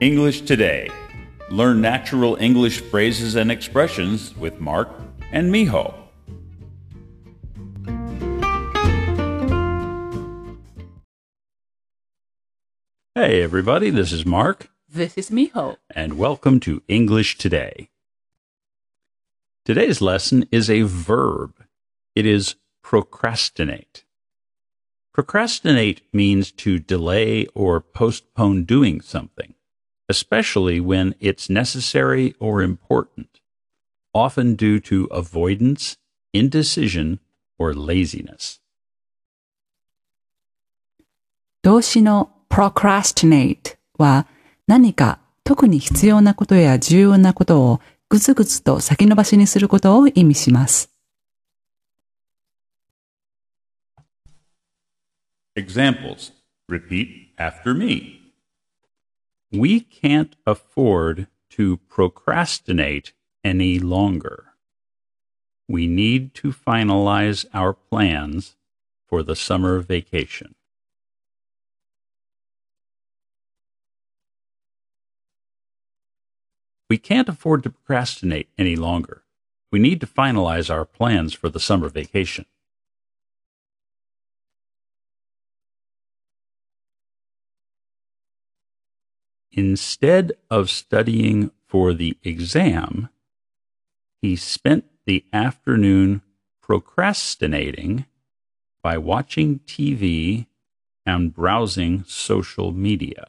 English Today. Learn natural English phrases and expressions with Mark and Miho. Hey, everybody, this is Mark, This is Miho. and welcome to English Today. Today's lesson is a verb. It is procrastinate. Procrastinate means to delay or postpone doing something, especially when it's necessary or important, often due to avoidance, indecision, or laziness. 動詞の procrastinate は何か特に必要なことや重要なことをぐつぐつと先延ばしにすることを意味します。 Examples. Repeat after me. We can't afford to procrastinate any longer. We need to finalize our plans for the summer vacation. We can't afford to procrastinate any longer. We need to finalize our plans for the summer vacation. Instead of studying for the exam, he spent the afternoon procrastinating by watching TV and browsing social media.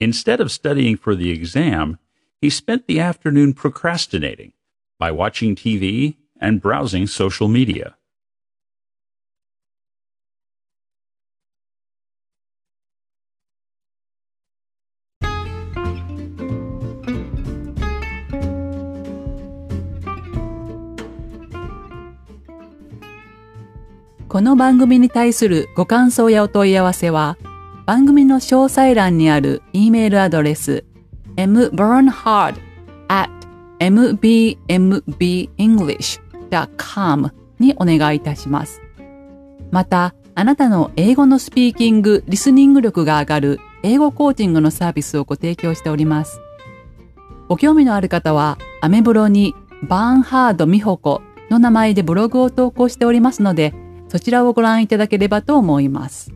Instead of studying for the exam, he spent the afternoon procrastinating by watching TV and browsing social media.「この番組に対するご感想やお問い合わせは、番組の詳細欄にある E メールアドレス mburnhard at mbmbenglish.com にお願いいたします。また、あなたの英語のスピーキング、リスニング力が上がる英語コーチングのサービスをご提供しております。ご興味のある方は、アメブロにバーンハード美穂子の名前でブログを投稿しておりますので、そちらをご覧いただければと思います。